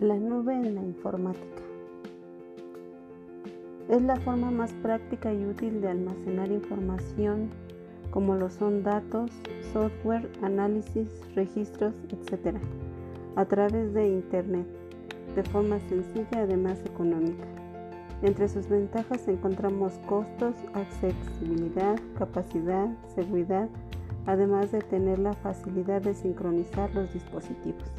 La nube en la informática. Es la forma más práctica y útil de almacenar información como lo son datos, software, análisis, registros, etc. a través de Internet, de forma sencilla y además económica. Entre sus ventajas encontramos costos, accesibilidad, capacidad, seguridad, además de tener la facilidad de sincronizar los dispositivos.